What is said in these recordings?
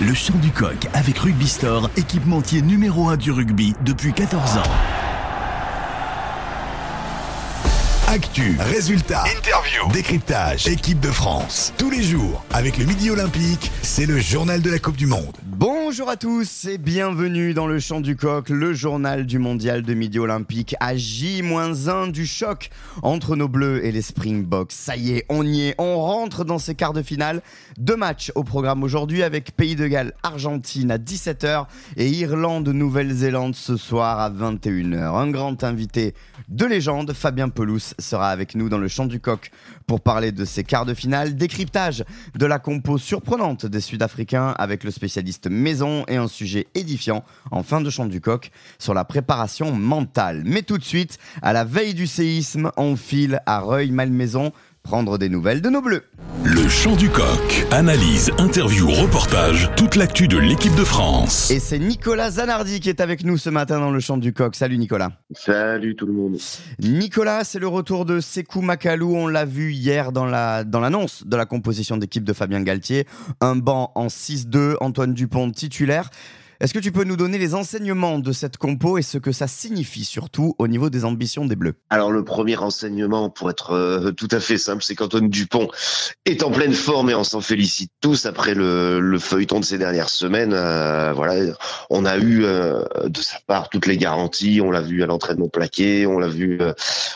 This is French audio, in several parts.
Le chant du coq avec Rugby Store, équipementier numéro 1 du rugby depuis 14 ans. Actu, résultats, interview, décryptage, équipe de France. Tous les jours, avec le Midi Olympique, c'est le journal de la Coupe du Monde. Bonjour à tous et bienvenue dans le Chant du Coq, le journal du mondial de midi olympique à J-1 du choc entre nos bleus et les Springboks. Ça y est, on y est, on rentre dans ces quarts de finale. Deux matchs au programme aujourd'hui avec Pays de Galles, Argentine à 17h et Irlande, Nouvelle-Zélande ce soir à 21h. Un grand invité de légende, Fabien Pelous, sera avec nous dans le Chant du Coq pour parler de ces quarts de finale, décryptage de la compo surprenante des Sud-Africains avec le spécialiste maison et un sujet édifiant en fin de Chant du Coq sur la préparation mentale. Mais tout de suite, à la veille du séisme, on file à Reuil-Malmaison prendre des nouvelles de nos bleus. Le chant du coq. Analyse, interview, reportage, toute l'actu de l'équipe de France. Et c'est Nicolas Zanardi qui est avec nous ce matin dans le chant du coq. Salut Nicolas. Salut tout le monde. Nicolas, c'est le retour de Sekou Makalou. On l'a vu hier dans la dans l'annonce de la composition d'équipe de Fabien Galtier. Un banc en 6-2, Antoine Dupont titulaire. Est-ce que tu peux nous donner les enseignements de cette compo et ce que ça signifie surtout au niveau des ambitions des Bleus? Alors le premier enseignement, pour être euh, tout à fait simple, c'est qu'Antoine Dupont est en pleine forme et on s'en félicite tous après le, le, feuilleton de ces dernières semaines. Euh, voilà, on a eu euh, de sa part toutes les garanties, on l'a vu à l'entraînement plaqué, on l'a vu,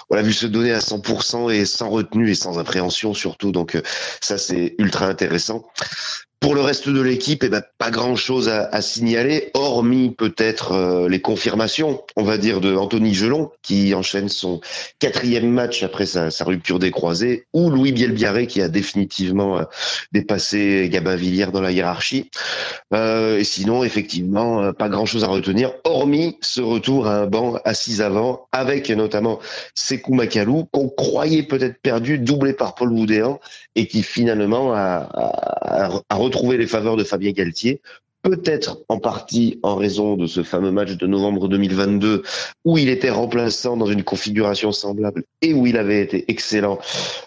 on l'a vu se donner à 100% et sans retenue et sans appréhension surtout. Donc ça c'est ultra intéressant. Pour le reste de l'équipe, eh ben, pas grand-chose à, signaler, hormis peut-être euh, les confirmations, on va dire, de Anthony Gelon, qui enchaîne son quatrième match après sa, rupture des croisés, ou Louis Bielbiaré, qui a définitivement euh, dépassé Gabin Villiers dans la hiérarchie. Euh, et sinon, effectivement, pas grand-chose à retenir, hormis ce retour à un banc assis avant, avec notamment Sekou Makalou, qu'on croyait peut-être perdu, doublé par Paul Boudéan, et qui finalement a, a, a retrouver les faveurs de Fabien Galtier, peut-être en partie en raison de ce fameux match de novembre 2022 où il était remplaçant dans une configuration semblable et où il avait été excellent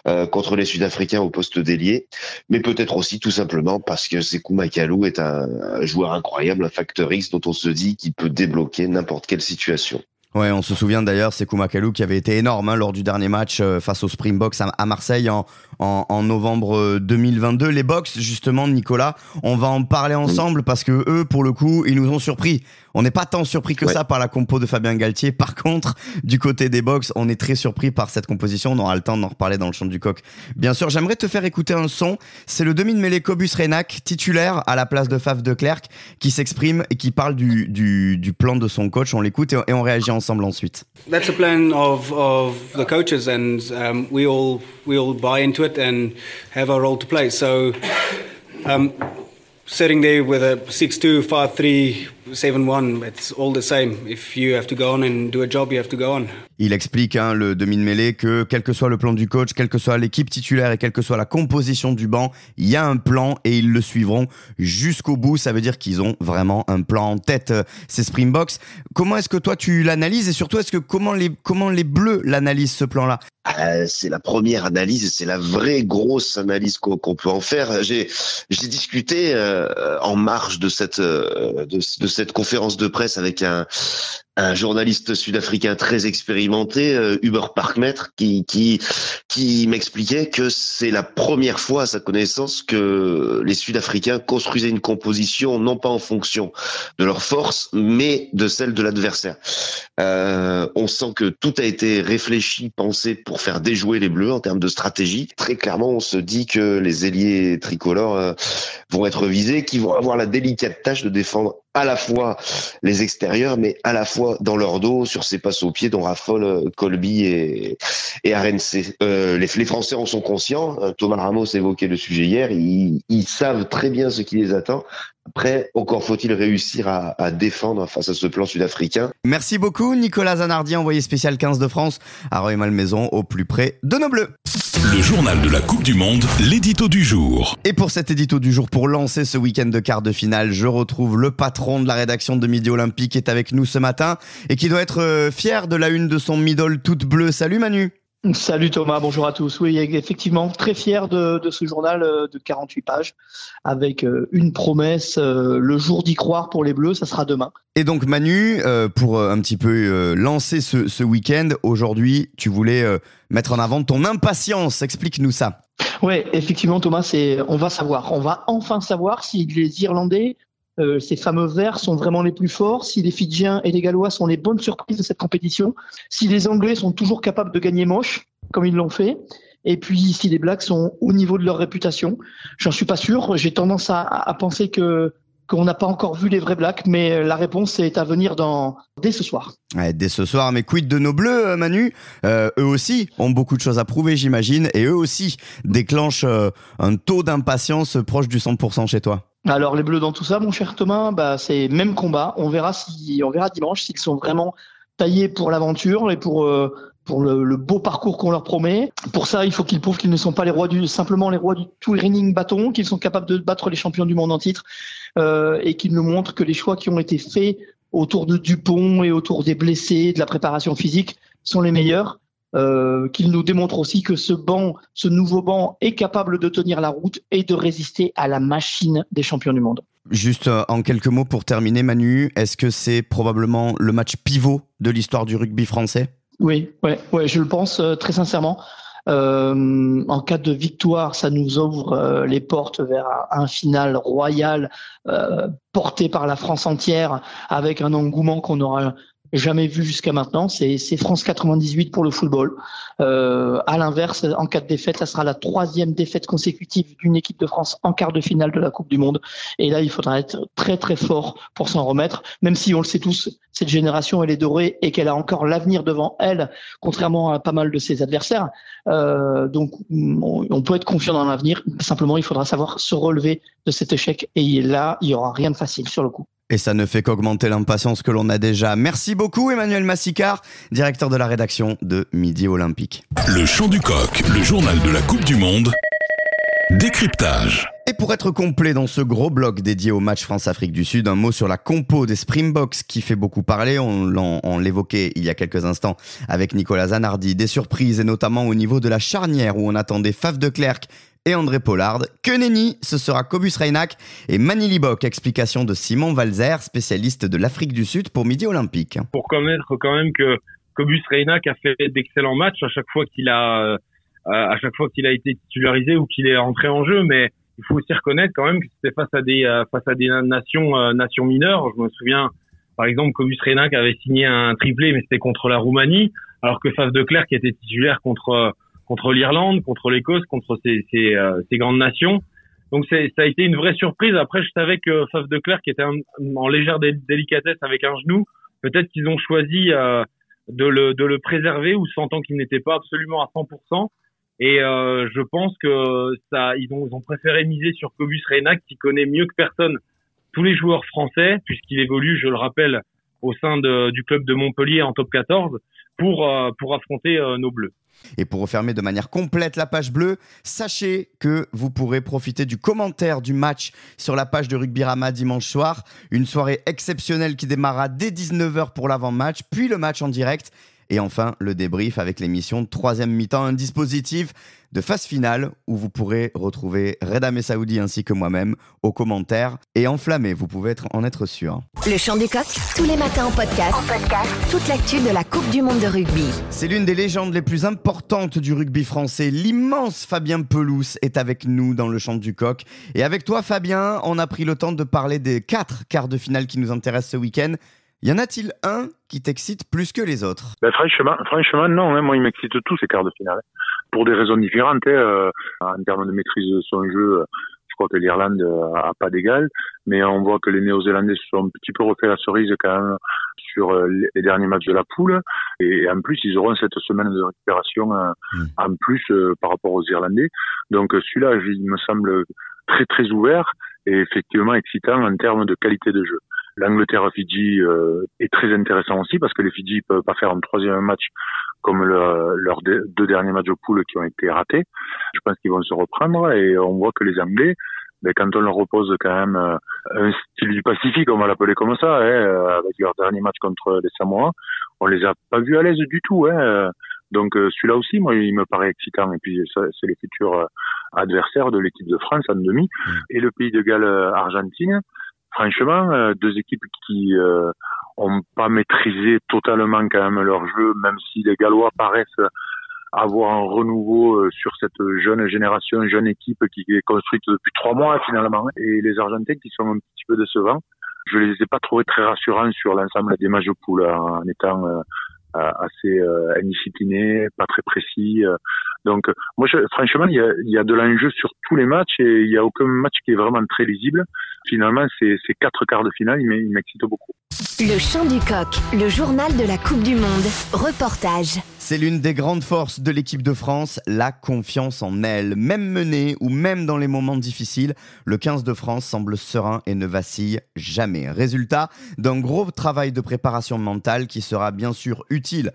euh, contre les Sud-Africains au poste d'ailier, mais peut-être aussi tout simplement parce que Sekou Makalou est un, joueur incroyable, un facteur X dont on se dit qu'il peut débloquer n'importe quelle situation. Ouais, on se souvient d'ailleurs, c'est Koumakalou qui avait été énorme hein, lors du dernier match euh, face aux Springboks à Marseille en, en, en, novembre 2022. Les Box, justement, Nicolas, on va en parler ensemble parce que eux, pour le coup, ils nous ont surpris. On n'est pas tant surpris que ouais. ça par la compo de Fabien Galtier. Par contre, du côté des Box, on est très surpris par cette composition. On aura le temps d'en reparler dans le champ du coq. Bien sûr, j'aimerais te faire écouter un son. C'est le demi de mêlée Cobus Renac, titulaire à la place de Faf de Clerc, qui s'exprime et qui parle du, du, du, plan de son coach. On l'écoute et, et on réagit ensemble ensuite. That's a plan of, of the coaches and um, we all we all buy into it and have our role to play. So um, sitting there with a 6-2, 5-3, 7-1, it's all the same. If you have to go on and do a job, you have to go on. Il explique, hein, le demi de mêlée, que quel que soit le plan du coach, quelle que soit l'équipe titulaire et quelle que soit la composition du banc, il y a un plan et ils le suivront jusqu'au bout. Ça veut dire qu'ils ont vraiment un plan en tête, euh, ces Springboks. Comment est-ce que toi tu l'analyses et surtout est-ce que comment les, comment les Bleus l'analysent ce plan-là? Euh, c'est la première analyse, c'est la vraie grosse analyse qu'on qu peut en faire. J'ai discuté euh, en marge de cette de, de, cette conférence de presse avec un journaliste sud-africain très expérimenté, euh, Hubert qui qui m'expliquait que c'est la première fois à sa connaissance que les Sud-Africains construisaient une composition non pas en fonction de leur force, mais de celle de l'adversaire. Euh, on sent que tout a été réfléchi, pensé pour faire déjouer les Bleus en termes de stratégie. Très clairement, on se dit que les ailiers tricolores euh, vont être visés, qui vont avoir la délicate tâche de défendre à la fois les extérieurs, mais à la fois dans leur dos, sur ces passes au pied dont raffolent Colby et, et RNC. Euh, les, les, Français en sont conscients. Thomas Ramos évoquait le sujet hier. Ils, ils savent très bien ce qui les attend. Après, encore faut-il réussir à, à, défendre face à ce plan sud-africain. Merci beaucoup, Nicolas Zanardi, envoyé spécial 15 de France, à Roy-Malmaison, au plus près de nos Bleus. Le journal de la Coupe du Monde, l'édito du jour. Et pour cet édito du jour, pour lancer ce week-end de quart de finale, je retrouve le patron de la rédaction de Midi Olympique est avec nous ce matin et qui doit être fier de la une de son middle toute bleue. Salut Manu Salut Thomas, bonjour à tous. Oui, effectivement, très fier de, ce journal euh, de 48 pages avec euh, une promesse, euh, le jour d'y croire pour les Bleus, ça sera demain. Et donc Manu, pour un petit peu lancer ce, ce week-end, aujourd'hui, tu voulais mettre en avant ton impatience. Explique-nous ça. Oui, effectivement Thomas, c'est on va savoir, on va enfin savoir si les Irlandais euh, ces fameux verts sont vraiment les plus forts, si les Fidjiens et les Gallois sont les bonnes surprises de cette compétition, si les Anglais sont toujours capables de gagner moche, comme ils l'ont fait, et puis si les Blacks sont au niveau de leur réputation. J'en suis pas sûr. J'ai tendance à, à, penser que qu'on n'a pas encore vu les vrais Blacks, mais la réponse est à venir dans dès ce soir. Ouais, dès ce soir, mais quid de nos Bleus, euh, Manu? Euh, Eux aussi ont beaucoup de choses à prouver, j'imagine, et eux aussi déclenchent euh, un taux d'impatience proche du 100% chez toi. Alors les Bleus dans tout ça, mon cher Thomas, bah c'est même combat. On verra si on verra dimanche s'ils sont vraiment taillés pour l'aventure et pour euh, pour le, beau parcours qu'on leur promet. Pour ça, il faut qu'ils prouvent qu'ils ne sont pas les rois du simplement les rois du touring bâton, qu'ils sont capables de battre les champions du monde en titre euh, et qu'ils nous montrent que les choix qui ont été faits autour de Dupont et autour des blessés, de la préparation physique sont les meilleurs euh, qu'il nous démontre aussi que ce banc, ce nouveau banc est capable de tenir la route et de résister à la machine des champions du monde. Juste euh, en quelques mots pour terminer, Manu, est-ce que c'est probablement le match pivot de l'histoire du rugby français? Oui, ouais, ouais, je le pense euh, très sincèrement. Euh, en cas de victoire, ça nous ouvre euh, les portes vers un final royal euh, porté par la France entière, avec un engouement qu'on aura jamais vu jusqu'à maintenant. C'est France 98 pour le football. Euh, à l'inverse, en cas de défaite, ça sera la troisième défaite consécutive d'une équipe de France en quart de finale de la Coupe du Monde. Et là, il faudra être très très fort pour s'en remettre. Même si on le sait tous, cette génération elle est dorée et qu'elle a encore l'avenir devant elle, contrairement à pas mal de ses adversaires. Euh, donc, on peut être confiant dans l'avenir. Simplement, il faudra savoir se relever de cet échec. Et là, il y aura rien de facile sur le coup. Et ça ne fait qu'augmenter l'impatience que l'on a déjà. Merci beaucoup Emmanuel Massicard, directeur de la rédaction de Midi Olympique. Le chant du coq, le journal de la Coupe du Monde. Décryptage. Et pour être complet dans ce gros bloc dédié au match France-Afrique du Sud, un mot sur la compo des Springboks qui fait beaucoup parler. On, l'évoquait il y a quelques instants avec Nicolas Zanardi. Des surprises et notamment au niveau de la charnière où on attendait Faf de Klerk et André Pollard. Que nenni, ce sera Cobus Reynac et Manili Bock. Explication de Simon Valzer, spécialiste de l'Afrique du Sud pour Midi Olympique. Pour connaître quand même que Cobus Reynac a fait d'excellents matchs à chaque fois qu'il a, euh, à chaque fois qu'il a été titularisé ou qu'il est entré en jeu, mais il faut aussi reconnaître quand même que c'était face à des, euh, face à des nations, euh, nations mineures. Je me souviens, par exemple, Cobus Reynac avait signé un triplé, mais c'était contre la Roumanie, alors que Faf de Clerc était titulaire contre contre l'Irlande, contre l'Écosse, contre ces, ces, euh, ces, grandes nations. Donc ça a été une vraie surprise. Après, je savais que Faf de Clerc était en légère délicatesse avec un genou. Peut-être qu'ils ont choisi euh, de, le, de le préserver ou sentant qu'il n'était pas absolument à 100%. Et euh, je pense que ça, ils ont, ils ont préféré miser sur Cobus Reynac, qui connaît mieux que personne tous les joueurs français, puisqu'il évolue, je le rappelle, au sein de, du club de Montpellier en top 14, pour, euh, pour affronter nos Bleus. Et pour refermer de manière complète la page bleue, sachez que vous pourrez profiter du commentaire du match sur la page de Rugby Rama dimanche soir. Une soirée exceptionnelle qui démarra dès 19h pour l'avant-match, puis le match en direct. Et enfin, le débrief avec l'émission de troisième mi-temps, un dispositif de phase finale où vous pourrez retrouver Reda Messaoudi ainsi que moi-même aux commentaires et enflammé, vous pouvez être, en être sûr. Le chant du coq, tous les matins en podcast. En podcast. Toute l'actu de la Coupe du Monde de rugby. C'est l'une des légendes les plus importantes du rugby français. L'immense Fabien Pelouse est avec nous dans le chant du coq. Et avec toi, Fabien, on a pris le temps de parler des quatre quarts de finale qui nous intéressent ce week-end. Y en a-t-il un qui t'excite plus que les autres? Ben, franchement, franchement, non. Hein. moi, il m'excite tous ces quarts de finale pour des raisons différentes. Hein, euh, en termes de maîtrise de son jeu, je crois que l'Irlande euh, a pas d'égal, mais on voit que les Néo-Zélandais se sont un petit peu refait la cerise quand même sur euh, les derniers matchs de la poule. Et en plus, ils auront cette semaine de récupération mm. en plus par rapport aux Irlandais. Donc celui-là, il me semble très très ouvert et effectivement excitant en termes de qualité de jeu. L'Angleterre-Fidji est très intéressant aussi parce que les Fidji peuvent pas faire un troisième match comme leurs deux derniers matchs de poule qui ont été ratés. Je pense qu'ils vont se reprendre et on voit que les Anglais, ben, quand on leur repose quand même euh, un style du Pacifique, on va l'appeler comme ça, hein, euh, avec leur dernier match contre les Samoa, on les a pas vus à l'aise du tout. Hein. Donc celui-là aussi, moi, il me paraît excitant. Et puis c'est les futurs adversaires de l'équipe de France en demi mmh. et le pays de Galles Argentine. Franchement, deux équipes qui ont pas maîtrisé totalement quand même leur jeu, même si les Gallois paraissent avoir un renouveau euh, sur cette jeune génération, jeune équipe qui est construite depuis trois mois finalement, et les Argentins qui sont un petit peu décevants. Je les ai pas trouvés très rassurants sur l'ensemble des matchs en étant euh, assez euh, indiscipliné, pas très précis. Donc, moi, franchement, il y a, de l'enjeu sur tous les matchs et il y a aucun match qui est vraiment très lisible. Finalement, ces, ces quatre quarts de finale, ils m'excitent beaucoup. Le chant du coq, le journal de la Coupe du Monde. Reportage. C'est l'une des grandes forces de l'équipe de France, la confiance en elle. Même menée ou même dans les moments difficiles, le 15 de France semble serein et ne vacille jamais. Résultat d'un gros travail de préparation mentale qui sera bien sûr utile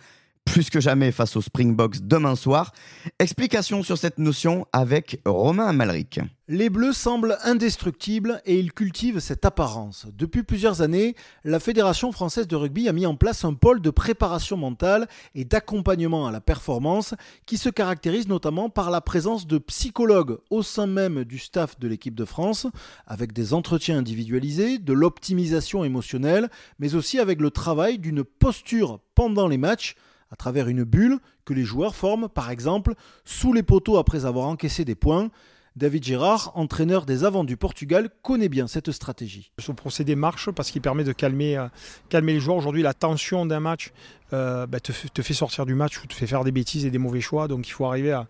plus que jamais face au Springboks demain soir. Explication sur cette notion avec Romain Amalric. Les Bleus semblent indestructibles et ils cultivent cette apparence. Depuis plusieurs années, la Fédération française de rugby a mis en place un pôle de préparation mentale et d'accompagnement à la performance qui se caractérise notamment par la présence de psychologues au sein même du staff de l'équipe de France, avec des entretiens individualisés, de l'optimisation émotionnelle, mais aussi avec le travail d'une posture pendant les matchs à travers une bulle que les joueurs forment par exemple sous les poteaux après avoir encaissé des points. David Girard, entraîneur des avants du Portugal, connaît bien cette stratégie. Ce procédé marche parce qu'il permet de calmer, euh, calmer les joueurs. Aujourd'hui, la tension d'un match euh, bah, te, fait sortir du match ou te fait faire des bêtises et des mauvais choix. Donc il faut arriver à,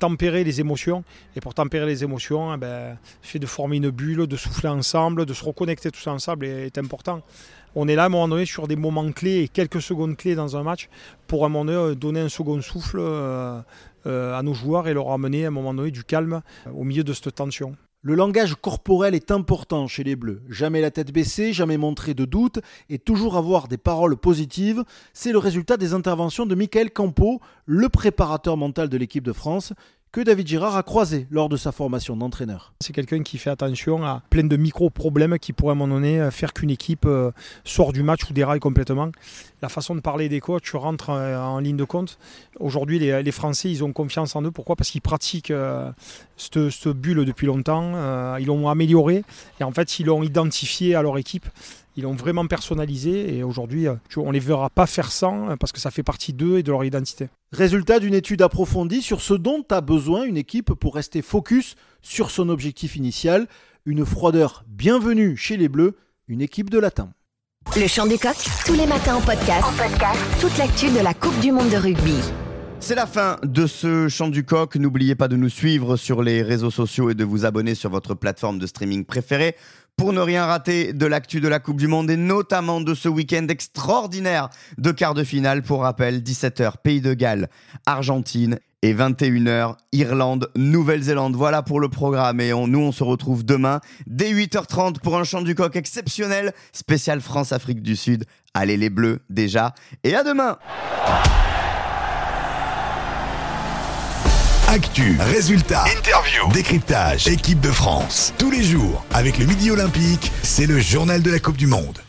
tempérer les émotions. Et pour tempérer les émotions, eh ben, fait de former une bulle, de souffler ensemble, de se reconnecter tous ensemble est important on est là à un moment donné sur des moments clés et quelques secondes clés dans un match pour à un moment donné euh, donner un second souffle euh, euh, à nos joueurs et leur amener à un moment donné du calme au milieu de cette tension. Le langage corporel est important chez les Bleus. Jamais la tête baissée, jamais montrer de doute et toujours avoir des paroles positives. C'est le résultat des interventions de Michael Campo, le préparateur mental de l'équipe de France, que David Girard a croisé lors de sa formation d'entraîneur. C'est quelqu'un qui fait attention à plein de micro-problèmes qui pourraient à un moment donné euh, faire qu'une équipe euh, sort du match ou déraille complètement. La façon de parler des coachs rentre euh, en ligne de compte. Aujourd'hui, les, Français, ils ont confiance en eux. Pourquoi? Parce qu'ils pratiquent cette, bulle depuis longtemps. ils l'ont amélioré et en fait, ils l'ont identifié à leur équipe. Ils l'ont vraiment personnalisé et aujourd'hui, euh, on ne les verra pas faire sans euh, parce que ça fait partie d'eux et de leur identité. Résultat d'une étude approfondie sur ce dont a besoin une équipe pour rester focus sur son objectif initial, une froideur bienvenue chez les Bleus, une équipe de latin. Le chant du coq, tous les matins en podcast. En podcast. Toute l'actu de la Coupe du Monde de rugby. C'est la fin de ce chant du coq. N'oubliez pas de nous suivre sur les réseaux sociaux et de vous abonner sur votre plateforme de streaming préférée pour ne rien rater de l'actu de la Coupe du Monde et notamment de ce week-end extraordinaire de quart de finale. Pour rappel, 17h, Pays de Galles, Argentine et 21h, Irlande, Nouvelle-Zélande. Voilà pour le programme et nous on se retrouve demain dès 8h30 pour un chant du coq exceptionnel, spécial France-Afrique du Sud. Allez les Bleus déjà et à demain Actu, résultats, interview, décryptage, équipe de France. Tous les jours, avec le Midi Olympique, c'est le journal de la Coupe du Monde.